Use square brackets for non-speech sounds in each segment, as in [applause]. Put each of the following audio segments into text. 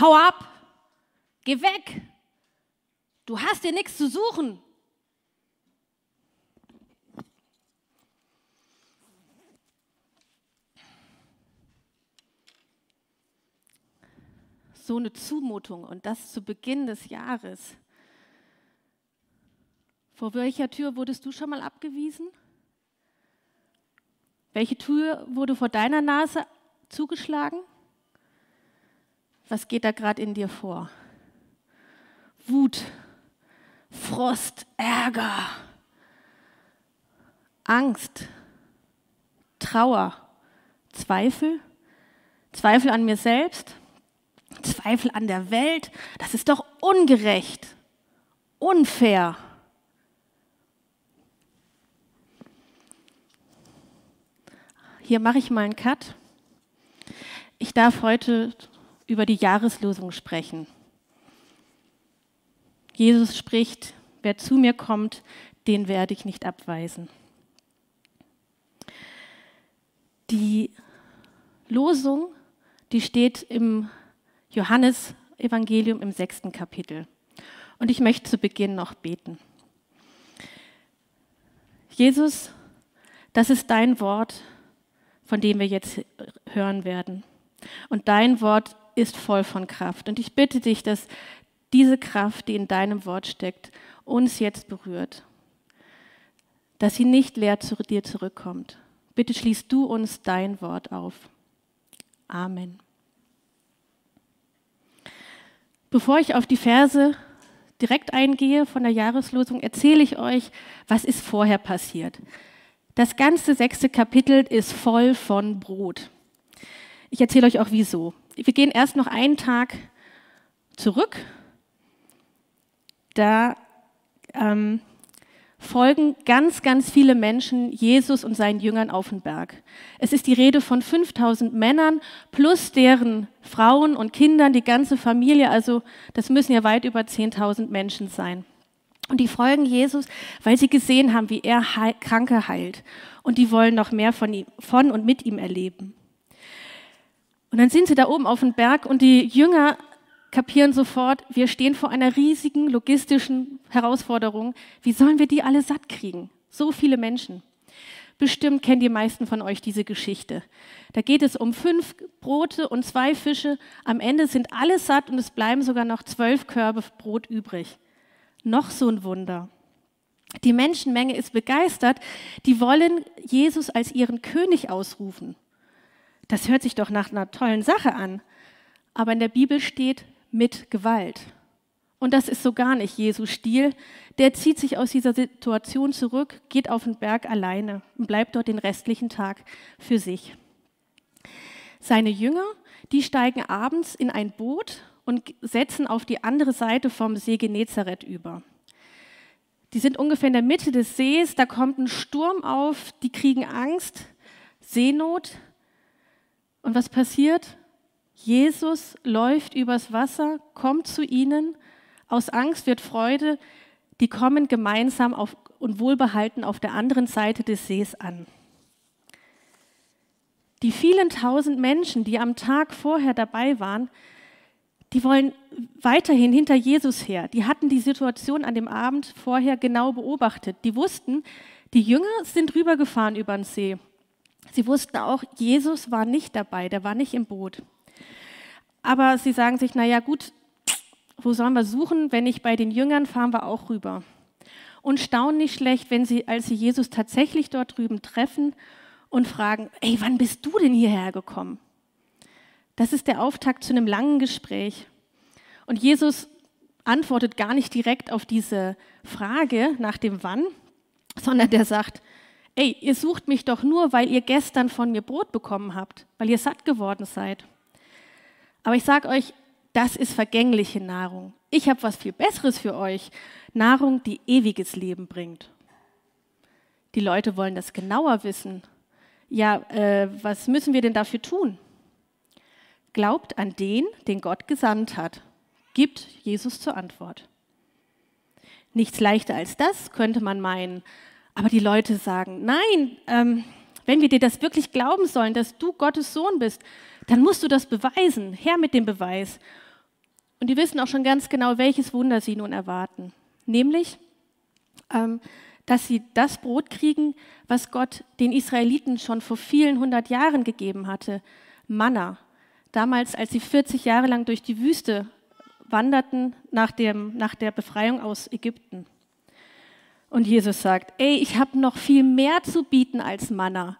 hau ab, geh weg, du hast dir nichts zu suchen. So eine Zumutung und das zu Beginn des Jahres. Vor welcher Tür wurdest du schon mal abgewiesen? Welche Tür wurde vor deiner Nase zugeschlagen? Was geht da gerade in dir vor? Wut, Frost, Ärger, Angst, Trauer, Zweifel, Zweifel an mir selbst, Zweifel an der Welt. Das ist doch ungerecht, unfair. Hier mache ich mal einen Cut. Ich darf heute über die Jahreslosung sprechen. Jesus spricht, wer zu mir kommt, den werde ich nicht abweisen. Die Losung, die steht im Johannesevangelium im sechsten Kapitel. Und ich möchte zu Beginn noch beten. Jesus, das ist dein Wort, von dem wir jetzt hören werden. Und dein Wort ist voll von Kraft. Und ich bitte dich, dass diese Kraft, die in deinem Wort steckt, uns jetzt berührt. Dass sie nicht leer zu dir zurückkommt. Bitte schließt du uns dein Wort auf. Amen. Bevor ich auf die Verse direkt eingehe von der Jahreslosung, erzähle ich euch, was ist vorher passiert. Das ganze sechste Kapitel ist voll von Brot. Ich erzähle euch auch wieso. Wir gehen erst noch einen Tag zurück. Da ähm, folgen ganz, ganz viele Menschen Jesus und seinen Jüngern auf den Berg. Es ist die Rede von 5000 Männern plus deren Frauen und Kindern, die ganze Familie. Also das müssen ja weit über 10.000 Menschen sein. Und die folgen Jesus, weil sie gesehen haben, wie er Kranke heilt. Und die wollen noch mehr von, ihm, von und mit ihm erleben. Und dann sind sie da oben auf dem Berg und die Jünger kapieren sofort, wir stehen vor einer riesigen logistischen Herausforderung. Wie sollen wir die alle satt kriegen? So viele Menschen. Bestimmt kennt die meisten von euch diese Geschichte. Da geht es um fünf Brote und zwei Fische. Am Ende sind alle satt und es bleiben sogar noch zwölf Körbe Brot übrig. Noch so ein Wunder. Die Menschenmenge ist begeistert. Die wollen Jesus als ihren König ausrufen. Das hört sich doch nach einer tollen Sache an. Aber in der Bibel steht mit Gewalt. Und das ist so gar nicht Jesu Stil. Der zieht sich aus dieser Situation zurück, geht auf den Berg alleine und bleibt dort den restlichen Tag für sich. Seine Jünger, die steigen abends in ein Boot und setzen auf die andere Seite vom See Genezareth über. Die sind ungefähr in der Mitte des Sees, da kommt ein Sturm auf, die kriegen Angst, Seenot. Und was passiert? Jesus läuft übers Wasser, kommt zu ihnen, aus Angst wird Freude, die kommen gemeinsam auf, und wohlbehalten auf der anderen Seite des Sees an. Die vielen tausend Menschen, die am Tag vorher dabei waren, die wollen weiterhin hinter Jesus her. Die hatten die Situation an dem Abend vorher genau beobachtet. Die wussten, die Jünger sind rübergefahren über den See. Sie wussten auch, Jesus war nicht dabei, der war nicht im Boot. Aber sie sagen sich, naja gut, wo sollen wir suchen, wenn nicht bei den Jüngern, fahren wir auch rüber. Und staunen nicht schlecht, wenn sie, als sie Jesus tatsächlich dort drüben treffen und fragen, ey, wann bist du denn hierher gekommen? Das ist der Auftakt zu einem langen Gespräch. Und Jesus antwortet gar nicht direkt auf diese Frage nach dem Wann, sondern der sagt, ey, ihr sucht mich doch nur, weil ihr gestern von mir Brot bekommen habt, weil ihr satt geworden seid. Aber ich sage euch, das ist vergängliche Nahrung. Ich habe was viel Besseres für euch. Nahrung, die ewiges Leben bringt. Die Leute wollen das genauer wissen. Ja, äh, was müssen wir denn dafür tun? Glaubt an den, den Gott gesandt hat, gibt Jesus zur Antwort. Nichts leichter als das, könnte man meinen. Aber die Leute sagen, nein, ähm, wenn wir dir das wirklich glauben sollen, dass du Gottes Sohn bist, dann musst du das beweisen. Her mit dem Beweis. Und die wissen auch schon ganz genau, welches Wunder sie nun erwarten. Nämlich, ähm, dass sie das Brot kriegen, was Gott den Israeliten schon vor vielen hundert Jahren gegeben hatte. Manna. Damals, als sie 40 Jahre lang durch die Wüste wanderten nach, dem, nach der Befreiung aus Ägypten. Und Jesus sagt, ey, ich habe noch viel mehr zu bieten als Manna.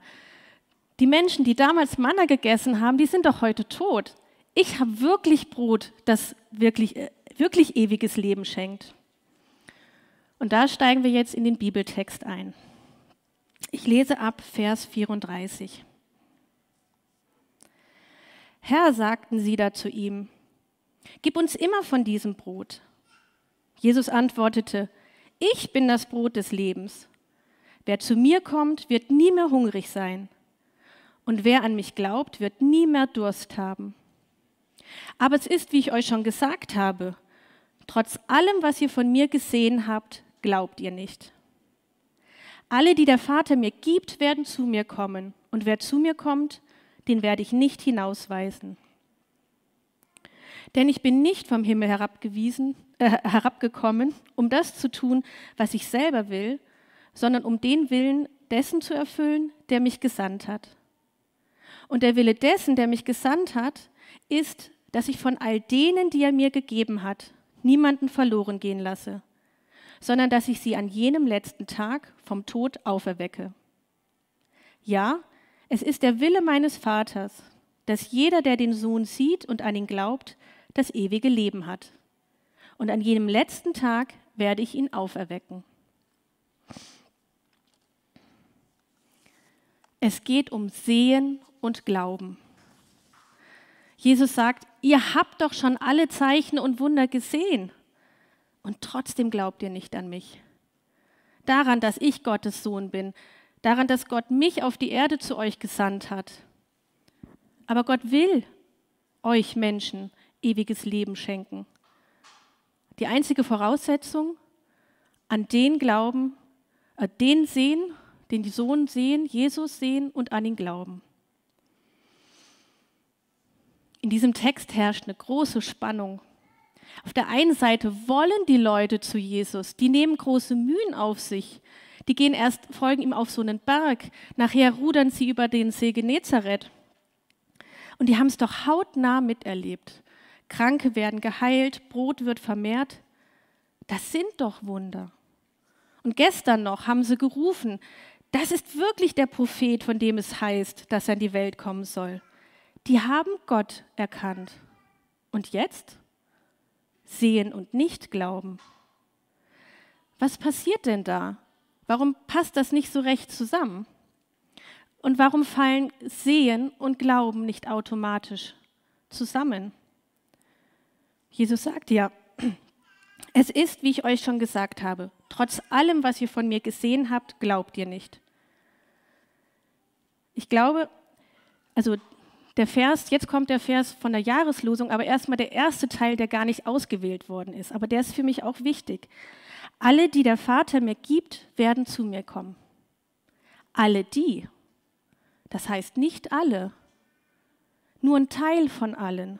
Die Menschen, die damals Manna gegessen haben, die sind doch heute tot. Ich habe wirklich Brot, das wirklich, äh, wirklich ewiges Leben schenkt. Und da steigen wir jetzt in den Bibeltext ein. Ich lese ab Vers 34. Herr, sagten sie da zu ihm, gib uns immer von diesem Brot. Jesus antwortete, ich bin das Brot des Lebens. Wer zu mir kommt, wird nie mehr hungrig sein. Und wer an mich glaubt, wird nie mehr Durst haben. Aber es ist, wie ich euch schon gesagt habe, trotz allem, was ihr von mir gesehen habt, glaubt ihr nicht. Alle, die der Vater mir gibt, werden zu mir kommen. Und wer zu mir kommt, den werde ich nicht hinausweisen. Denn ich bin nicht vom Himmel herabgewiesen, äh, herabgekommen, um das zu tun, was ich selber will, sondern um den Willen dessen zu erfüllen, der mich gesandt hat. Und der Wille dessen, der mich gesandt hat, ist, dass ich von all denen, die er mir gegeben hat, niemanden verloren gehen lasse, sondern dass ich sie an jenem letzten Tag vom Tod auferwecke. Ja, es ist der Wille meines Vaters, dass jeder, der den Sohn sieht und an ihn glaubt, das ewige Leben hat. Und an jenem letzten Tag werde ich ihn auferwecken. Es geht um Sehen und Glauben. Jesus sagt, ihr habt doch schon alle Zeichen und Wunder gesehen und trotzdem glaubt ihr nicht an mich. Daran, dass ich Gottes Sohn bin, daran, dass Gott mich auf die Erde zu euch gesandt hat. Aber Gott will euch Menschen ewiges Leben schenken. Die einzige Voraussetzung, an den Glauben, äh, den sehen, den die Sohn sehen, Jesus sehen und an ihn glauben. In diesem Text herrscht eine große Spannung. Auf der einen Seite wollen die Leute zu Jesus, die nehmen große Mühen auf sich. Die gehen erst, folgen ihm auf so einen Berg, nachher rudern sie über den See Genezareth. Und die haben es doch hautnah miterlebt. Kranke werden geheilt, Brot wird vermehrt. Das sind doch Wunder. Und gestern noch haben sie gerufen, das ist wirklich der Prophet, von dem es heißt, dass er in die Welt kommen soll. Die haben Gott erkannt. Und jetzt? Sehen und nicht glauben. Was passiert denn da? Warum passt das nicht so recht zusammen? Und warum fallen Sehen und Glauben nicht automatisch zusammen? Jesus sagt ja, [clears throat] es ist, wie ich euch schon gesagt habe, trotz allem, was ihr von mir gesehen habt, glaubt ihr nicht. Ich glaube, also der Vers, jetzt kommt der Vers von der Jahreslosung, aber erstmal der erste Teil, der gar nicht ausgewählt worden ist. Aber der ist für mich auch wichtig. Alle, die der Vater mir gibt, werden zu mir kommen. Alle die. Das heißt nicht alle. Nur ein Teil von allen.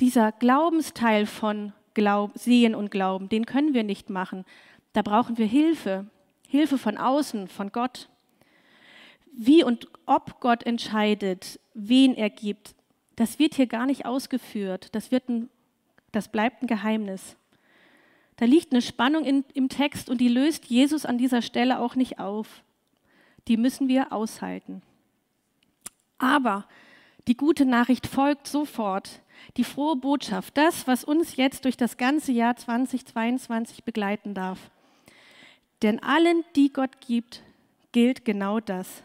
Dieser Glaubensteil von Glaub, Sehen und Glauben, den können wir nicht machen. Da brauchen wir Hilfe. Hilfe von außen, von Gott wie und ob Gott entscheidet, wen er gibt, das wird hier gar nicht ausgeführt. Das, wird ein, das bleibt ein Geheimnis. Da liegt eine Spannung in, im Text und die löst Jesus an dieser Stelle auch nicht auf. Die müssen wir aushalten. Aber die gute Nachricht folgt sofort. Die frohe Botschaft, das, was uns jetzt durch das ganze Jahr 2022 begleiten darf. Denn allen, die Gott gibt, gilt genau das.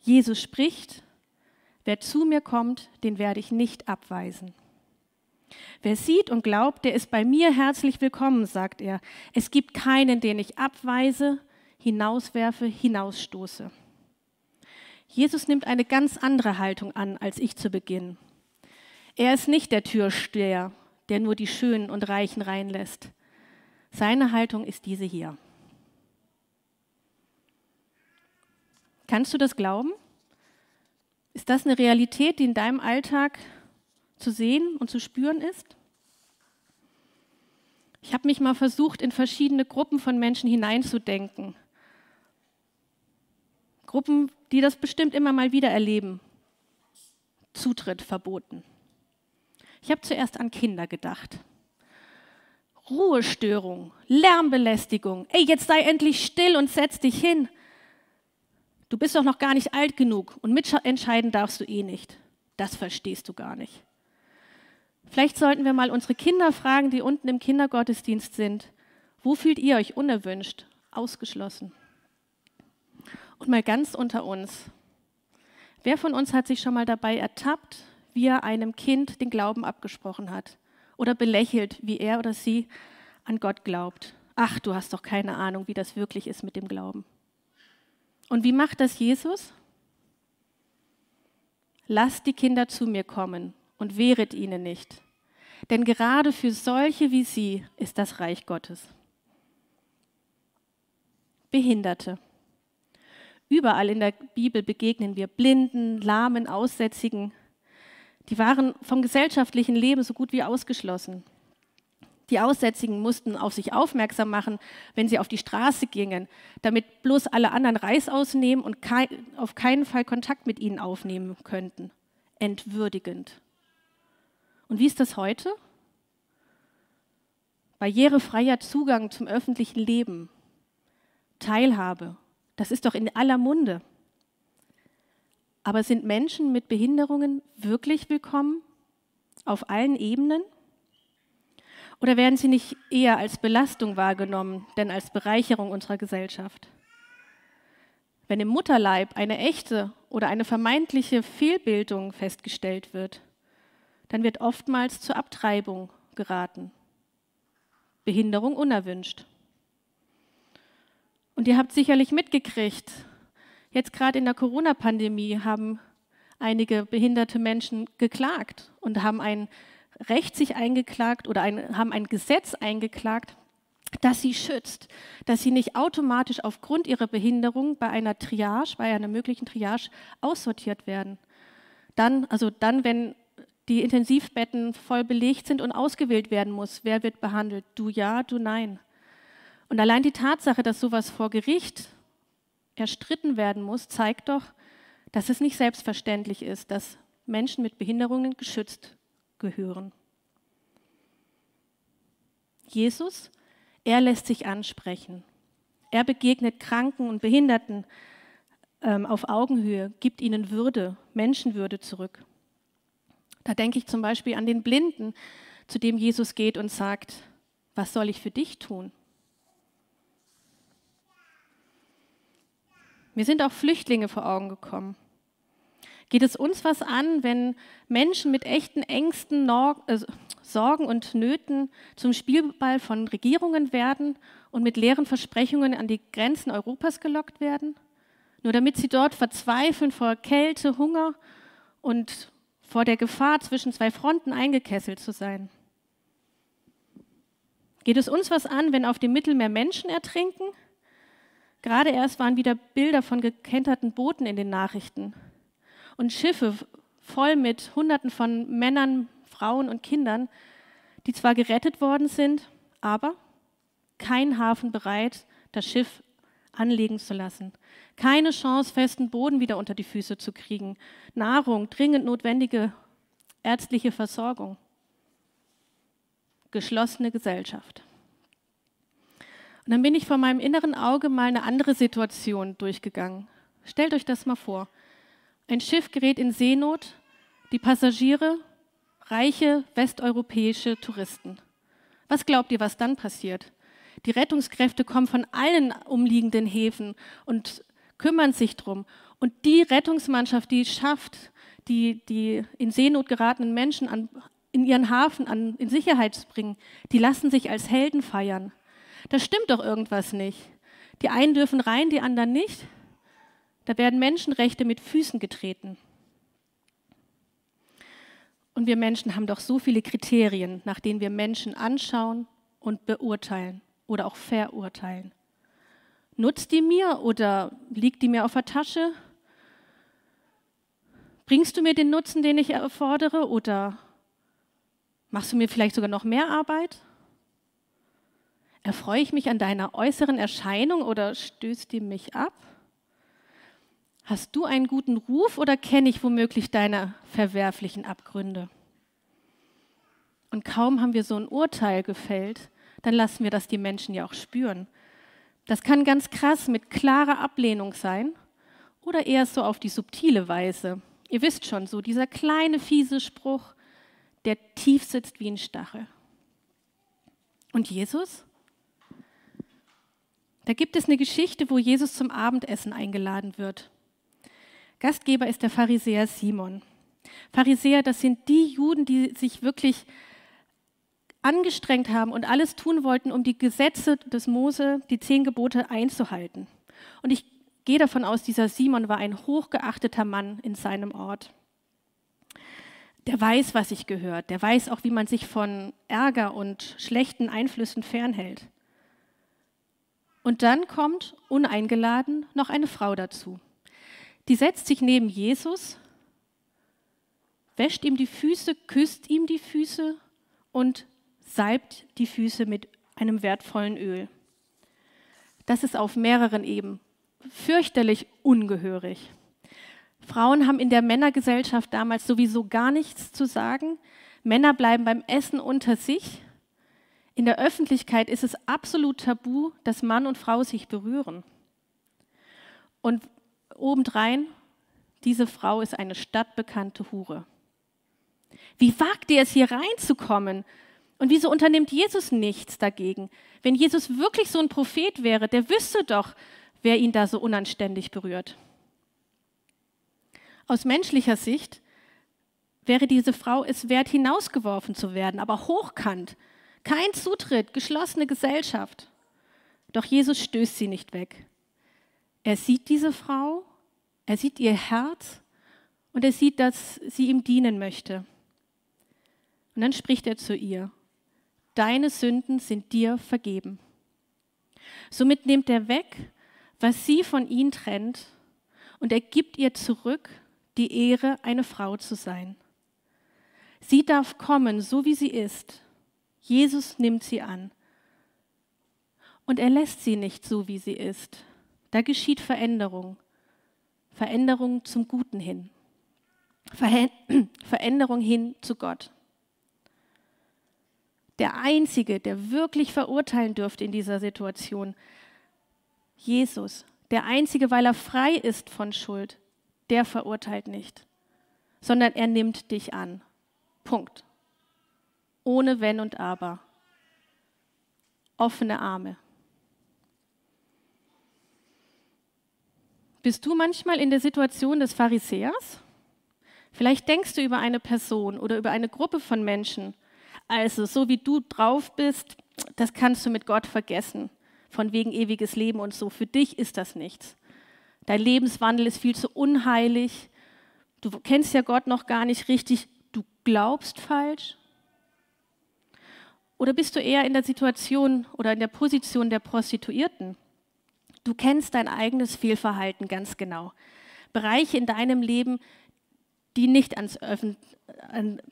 Jesus spricht, wer zu mir kommt, den werde ich nicht abweisen. Wer sieht und glaubt, der ist bei mir herzlich willkommen, sagt er. Es gibt keinen, den ich abweise, hinauswerfe, hinausstoße. Jesus nimmt eine ganz andere Haltung an als ich zu Beginn. Er ist nicht der Türsteher, der nur die Schönen und Reichen reinlässt. Seine Haltung ist diese hier. Kannst du das glauben? Ist das eine Realität, die in deinem Alltag zu sehen und zu spüren ist? Ich habe mich mal versucht, in verschiedene Gruppen von Menschen hineinzudenken. Gruppen, die das bestimmt immer mal wieder erleben. Zutritt verboten. Ich habe zuerst an Kinder gedacht. Ruhestörung, Lärmbelästigung. Ey, jetzt sei endlich still und setz dich hin. Du bist doch noch gar nicht alt genug und mitentscheiden darfst du eh nicht. Das verstehst du gar nicht. Vielleicht sollten wir mal unsere Kinder fragen, die unten im Kindergottesdienst sind. Wo fühlt ihr euch unerwünscht, ausgeschlossen? Und mal ganz unter uns. Wer von uns hat sich schon mal dabei ertappt, wie er einem Kind den Glauben abgesprochen hat oder belächelt, wie er oder sie an Gott glaubt? Ach, du hast doch keine Ahnung, wie das wirklich ist mit dem Glauben. Und wie macht das Jesus? Lasst die Kinder zu mir kommen und wehret ihnen nicht. Denn gerade für solche wie sie ist das Reich Gottes. Behinderte. Überall in der Bibel begegnen wir Blinden, Lahmen, Aussätzigen. Die waren vom gesellschaftlichen Leben so gut wie ausgeschlossen. Die Aussätzigen mussten auf sich aufmerksam machen, wenn sie auf die Straße gingen, damit bloß alle anderen Reis ausnehmen und kei auf keinen Fall Kontakt mit ihnen aufnehmen könnten. Entwürdigend. Und wie ist das heute? Barrierefreier Zugang zum öffentlichen Leben, Teilhabe, das ist doch in aller Munde. Aber sind Menschen mit Behinderungen wirklich willkommen auf allen Ebenen? Oder werden sie nicht eher als Belastung wahrgenommen, denn als Bereicherung unserer Gesellschaft? Wenn im Mutterleib eine echte oder eine vermeintliche Fehlbildung festgestellt wird, dann wird oftmals zur Abtreibung geraten. Behinderung unerwünscht. Und ihr habt sicherlich mitgekriegt, jetzt gerade in der Corona-Pandemie haben einige behinderte Menschen geklagt und haben ein Recht sich eingeklagt oder ein, haben ein Gesetz eingeklagt, das sie schützt, dass sie nicht automatisch aufgrund ihrer Behinderung bei einer Triage, bei einer möglichen Triage aussortiert werden. Dann, also dann, wenn die Intensivbetten voll belegt sind und ausgewählt werden muss. Wer wird behandelt? Du ja, du nein. Und allein die Tatsache, dass sowas vor Gericht erstritten werden muss, zeigt doch, dass es nicht selbstverständlich ist, dass Menschen mit Behinderungen geschützt gehören. Jesus, er lässt sich ansprechen. Er begegnet Kranken und Behinderten ähm, auf Augenhöhe, gibt ihnen Würde, Menschenwürde zurück. Da denke ich zum Beispiel an den Blinden, zu dem Jesus geht und sagt, was soll ich für dich tun? Mir sind auch Flüchtlinge vor Augen gekommen. Geht es uns was an, wenn Menschen mit echten Ängsten, äh, Sorgen und Nöten zum Spielball von Regierungen werden und mit leeren Versprechungen an die Grenzen Europas gelockt werden? Nur damit sie dort verzweifeln vor Kälte, Hunger und vor der Gefahr, zwischen zwei Fronten eingekesselt zu sein? Geht es uns was an, wenn auf dem Mittelmeer Menschen ertrinken? Gerade erst waren wieder Bilder von gekenterten Booten in den Nachrichten und Schiffe voll mit Hunderten von Männern, Frauen und Kindern, die zwar gerettet worden sind, aber kein Hafen bereit, das Schiff anlegen zu lassen. Keine Chance, festen Boden wieder unter die Füße zu kriegen. Nahrung, dringend notwendige ärztliche Versorgung. Geschlossene Gesellschaft. Und dann bin ich vor meinem inneren Auge mal eine andere Situation durchgegangen. Stellt euch das mal vor. Ein Schiff gerät in Seenot, die Passagiere, reiche westeuropäische Touristen. Was glaubt ihr, was dann passiert? Die Rettungskräfte kommen von allen umliegenden Häfen und kümmern sich drum. Und die Rettungsmannschaft, die schafft, die, die in Seenot geratenen Menschen an, in ihren Hafen an, in Sicherheit zu bringen, die lassen sich als Helden feiern. Da stimmt doch irgendwas nicht. Die einen dürfen rein, die anderen nicht. Da werden Menschenrechte mit Füßen getreten. Und wir Menschen haben doch so viele Kriterien, nach denen wir Menschen anschauen und beurteilen oder auch verurteilen. Nutzt die mir oder liegt die mir auf der Tasche? Bringst du mir den Nutzen, den ich erfordere oder Machst du mir vielleicht sogar noch mehr Arbeit? Erfreue ich mich an deiner äußeren Erscheinung oder stößt die mich ab? Hast du einen guten Ruf oder kenne ich womöglich deine verwerflichen Abgründe? Und kaum haben wir so ein Urteil gefällt, dann lassen wir das die Menschen ja auch spüren. Das kann ganz krass mit klarer Ablehnung sein oder eher so auf die subtile Weise. Ihr wisst schon, so dieser kleine fiese Spruch, der tief sitzt wie ein Stachel. Und Jesus? Da gibt es eine Geschichte, wo Jesus zum Abendessen eingeladen wird. Gastgeber ist der Pharisäer Simon. Pharisäer, das sind die Juden, die sich wirklich angestrengt haben und alles tun wollten, um die Gesetze des Mose, die zehn Gebote einzuhalten. Und ich gehe davon aus, dieser Simon war ein hochgeachteter Mann in seinem Ort. Der weiß, was sich gehört. Der weiß auch, wie man sich von Ärger und schlechten Einflüssen fernhält. Und dann kommt uneingeladen noch eine Frau dazu. Die setzt sich neben Jesus, wäscht ihm die Füße, küsst ihm die Füße und salbt die Füße mit einem wertvollen Öl. Das ist auf mehreren Ebenen fürchterlich ungehörig. Frauen haben in der Männergesellschaft damals sowieso gar nichts zu sagen. Männer bleiben beim Essen unter sich. In der Öffentlichkeit ist es absolut tabu, dass Mann und Frau sich berühren. Und obendrein, diese Frau ist eine stadtbekannte Hure. Wie wagt ihr es, hier reinzukommen? Und wieso unternimmt Jesus nichts dagegen? Wenn Jesus wirklich so ein Prophet wäre, der wüsste doch, wer ihn da so unanständig berührt. Aus menschlicher Sicht wäre diese Frau es wert, hinausgeworfen zu werden, aber hochkant. Kein Zutritt, geschlossene Gesellschaft. Doch Jesus stößt sie nicht weg. Er sieht diese Frau, er sieht ihr Herz und er sieht, dass sie ihm dienen möchte. Und dann spricht er zu ihr deine Sünden sind dir vergeben. Somit nimmt er weg, was sie von ihm trennt, und er gibt ihr zurück die Ehre, eine Frau zu sein. Sie darf kommen, so wie sie ist. Jesus nimmt sie an. Und er lässt sie nicht so, wie sie ist. Da geschieht Veränderung. Veränderung zum Guten hin. [clears throat] Veränderung hin zu Gott der Einzige, der wirklich verurteilen dürfte in dieser Situation. Jesus, der Einzige, weil er frei ist von Schuld, der verurteilt nicht, sondern er nimmt dich an. Punkt. Ohne Wenn und Aber. Offene Arme. Bist du manchmal in der Situation des Pharisäers? Vielleicht denkst du über eine Person oder über eine Gruppe von Menschen also, so wie du drauf bist, das kannst du mit Gott vergessen. Von wegen ewiges Leben und so. Für dich ist das nichts. Dein Lebenswandel ist viel zu unheilig. Du kennst ja Gott noch gar nicht richtig. Du glaubst falsch. Oder bist du eher in der Situation oder in der Position der Prostituierten? Du kennst dein eigenes Fehlverhalten ganz genau. Bereiche in deinem Leben, die nicht ans, Öffn an,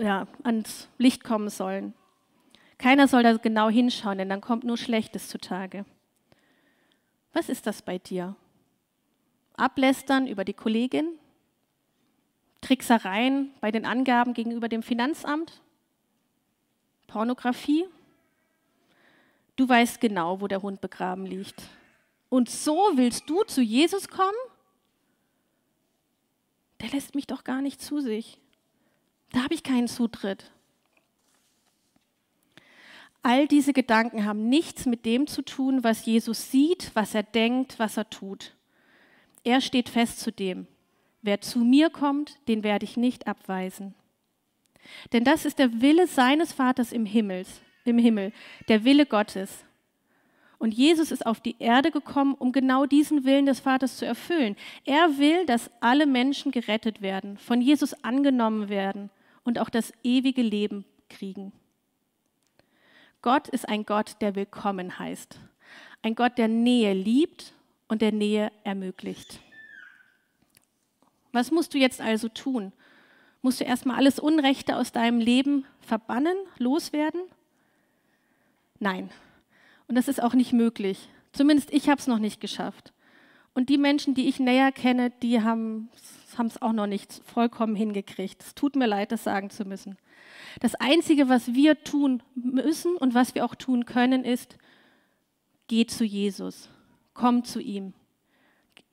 ja, ans Licht kommen sollen. Keiner soll da genau hinschauen, denn dann kommt nur Schlechtes zutage. Was ist das bei dir? Ablästern über die Kollegin? Tricksereien bei den Angaben gegenüber dem Finanzamt? Pornografie? Du weißt genau, wo der Hund begraben liegt. Und so willst du zu Jesus kommen? Der lässt mich doch gar nicht zu sich. Da habe ich keinen Zutritt. All diese Gedanken haben nichts mit dem zu tun, was Jesus sieht, was er denkt, was er tut. Er steht fest zu dem. Wer zu mir kommt, den werde ich nicht abweisen. Denn das ist der Wille seines Vaters im, Himmels, im Himmel, der Wille Gottes. Und Jesus ist auf die Erde gekommen, um genau diesen Willen des Vaters zu erfüllen. Er will, dass alle Menschen gerettet werden, von Jesus angenommen werden und auch das ewige Leben kriegen. Gott ist ein Gott, der willkommen heißt. Ein Gott, der Nähe liebt und der Nähe ermöglicht. Was musst du jetzt also tun? Musst du erstmal alles Unrechte aus deinem Leben verbannen, loswerden? Nein. Und das ist auch nicht möglich. Zumindest ich habe es noch nicht geschafft. Und die Menschen, die ich näher kenne, die haben es auch noch nicht vollkommen hingekriegt. Es tut mir leid, das sagen zu müssen. Das Einzige, was wir tun müssen und was wir auch tun können, ist, geh zu Jesus, komm zu ihm,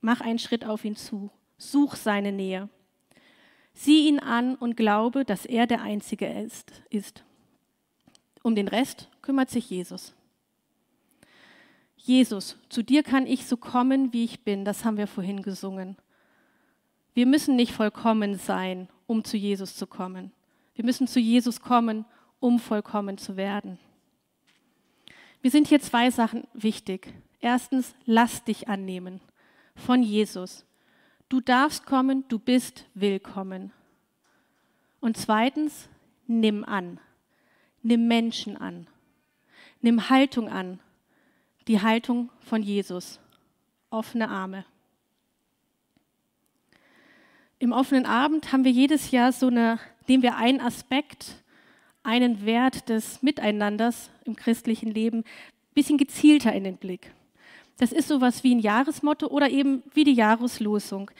mach einen Schritt auf ihn zu, such seine Nähe. Sieh ihn an und glaube, dass er der Einzige ist. ist. Um den Rest kümmert sich Jesus. Jesus, zu dir kann ich so kommen, wie ich bin. Das haben wir vorhin gesungen. Wir müssen nicht vollkommen sein, um zu Jesus zu kommen. Wir müssen zu Jesus kommen, um vollkommen zu werden. Mir sind hier zwei Sachen wichtig. Erstens, lass dich annehmen von Jesus. Du darfst kommen, du bist willkommen. Und zweitens, nimm an. Nimm Menschen an. Nimm Haltung an. Die Haltung von Jesus. Offene Arme. Im offenen Abend haben wir jedes Jahr so eine, nehmen wir einen Aspekt, einen Wert des Miteinanders im christlichen Leben ein bisschen gezielter in den Blick. Das ist sowas wie ein Jahresmotto oder eben wie die Jahreslosung,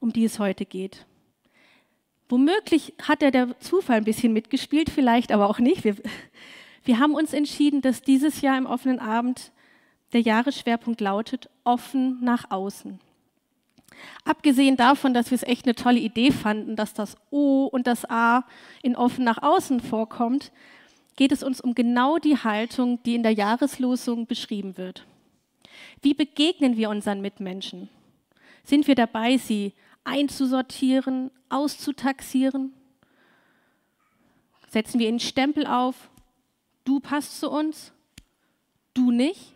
um die es heute geht. Womöglich hat er der Zufall ein bisschen mitgespielt, vielleicht aber auch nicht. Wir, wir haben uns entschieden, dass dieses Jahr im offenen Abend der Jahresschwerpunkt lautet offen nach außen. Abgesehen davon, dass wir es echt eine tolle Idee fanden, dass das O und das A in offen nach außen vorkommt, geht es uns um genau die Haltung, die in der Jahreslosung beschrieben wird. Wie begegnen wir unseren Mitmenschen? Sind wir dabei, sie einzusortieren, auszutaxieren? Setzen wir ihnen Stempel auf? Du passt zu uns, du nicht?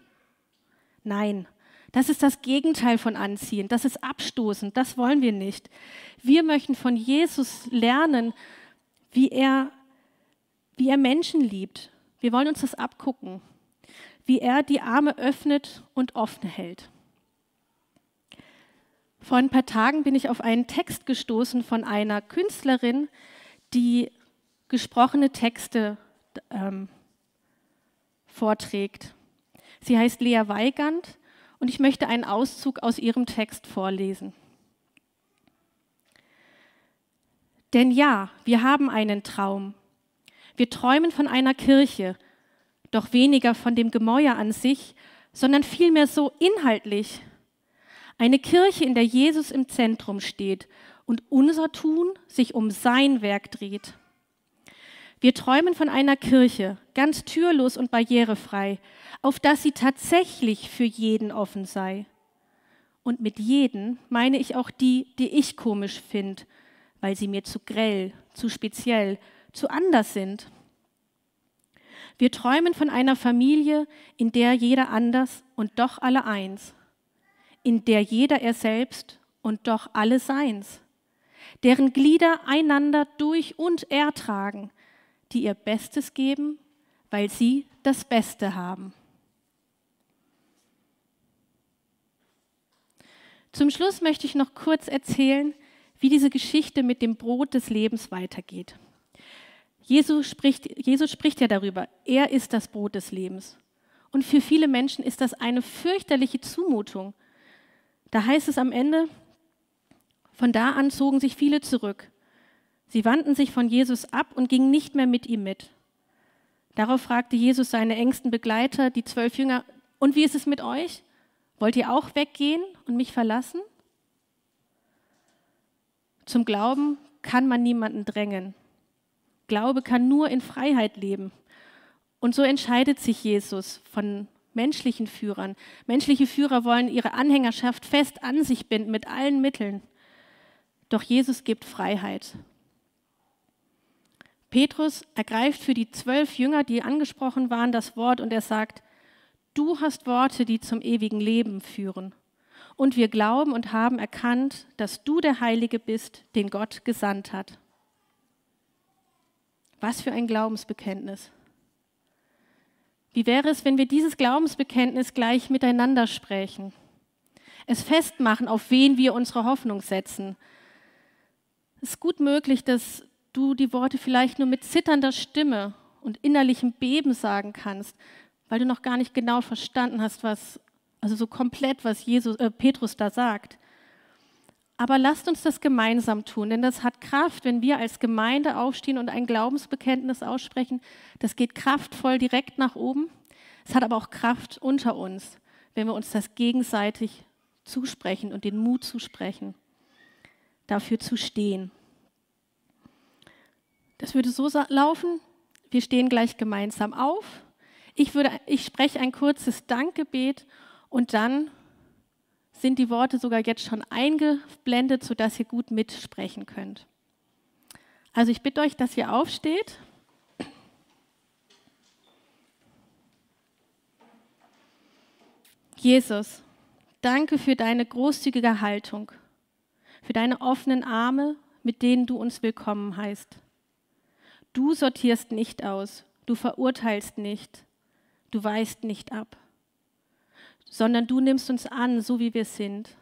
Nein, das ist das Gegenteil von anziehen. Das ist abstoßend. Das wollen wir nicht. Wir möchten von Jesus lernen, wie er, wie er Menschen liebt. Wir wollen uns das abgucken wie er die Arme öffnet und offen hält. Vor ein paar Tagen bin ich auf einen Text gestoßen von einer Künstlerin, die gesprochene Texte ähm, vorträgt. Sie heißt Lea Weigand und ich möchte einen Auszug aus ihrem Text vorlesen. Denn ja, wir haben einen Traum. Wir träumen von einer Kirche, doch weniger von dem Gemäuer an sich, sondern vielmehr so inhaltlich. Eine Kirche, in der Jesus im Zentrum steht und unser Tun sich um sein Werk dreht. Wir träumen von einer Kirche, ganz türlos und barrierefrei, auf dass sie tatsächlich für jeden offen sei. Und mit jeden meine ich auch die, die ich komisch finde, weil sie mir zu grell, zu speziell, zu anders sind. Wir träumen von einer Familie, in der jeder anders und doch alle eins, in der jeder er selbst und doch alle seins, deren Glieder einander durch und ertragen, die ihr Bestes geben, weil sie das Beste haben. Zum Schluss möchte ich noch kurz erzählen, wie diese Geschichte mit dem Brot des Lebens weitergeht. Jesus spricht, Jesus spricht ja darüber, er ist das Brot des Lebens. Und für viele Menschen ist das eine fürchterliche Zumutung. Da heißt es am Ende, von da an zogen sich viele zurück. Sie wandten sich von Jesus ab und gingen nicht mehr mit ihm mit. Darauf fragte Jesus seine engsten Begleiter, die zwölf Jünger, und wie ist es mit euch? Wollt ihr auch weggehen und mich verlassen? Zum Glauben kann man niemanden drängen. Glaube kann nur in Freiheit leben. Und so entscheidet sich Jesus von menschlichen Führern. Menschliche Führer wollen ihre Anhängerschaft fest an sich binden mit allen Mitteln. Doch Jesus gibt Freiheit. Petrus ergreift für die zwölf Jünger, die angesprochen waren, das Wort und er sagt, du hast Worte, die zum ewigen Leben führen. Und wir glauben und haben erkannt, dass du der Heilige bist, den Gott gesandt hat. Was für ein Glaubensbekenntnis. Wie wäre es, wenn wir dieses Glaubensbekenntnis gleich miteinander sprechen? Es festmachen, auf wen wir unsere Hoffnung setzen. Es ist gut möglich, dass du die Worte vielleicht nur mit zitternder Stimme und innerlichem Beben sagen kannst, weil du noch gar nicht genau verstanden hast, was, also so komplett, was Jesus, äh, Petrus da sagt. Aber lasst uns das gemeinsam tun, denn das hat Kraft, wenn wir als Gemeinde aufstehen und ein Glaubensbekenntnis aussprechen. Das geht kraftvoll direkt nach oben. Es hat aber auch Kraft unter uns, wenn wir uns das gegenseitig zusprechen und den Mut zusprechen, dafür zu stehen. Das würde so laufen, wir stehen gleich gemeinsam auf. Ich, würde, ich spreche ein kurzes Dankgebet und dann sind die Worte sogar jetzt schon eingeblendet, sodass ihr gut mitsprechen könnt. Also ich bitte euch, dass ihr aufsteht. Jesus, danke für deine großzügige Haltung, für deine offenen Arme, mit denen du uns willkommen heißt. Du sortierst nicht aus, du verurteilst nicht, du weist nicht ab sondern du nimmst uns an, so wie wir sind.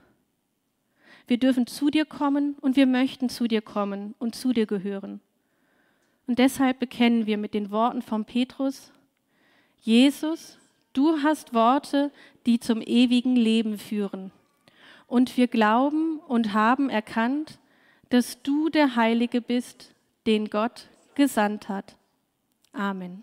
Wir dürfen zu dir kommen und wir möchten zu dir kommen und zu dir gehören. Und deshalb bekennen wir mit den Worten von Petrus, Jesus, du hast Worte, die zum ewigen Leben führen. Und wir glauben und haben erkannt, dass du der Heilige bist, den Gott gesandt hat. Amen.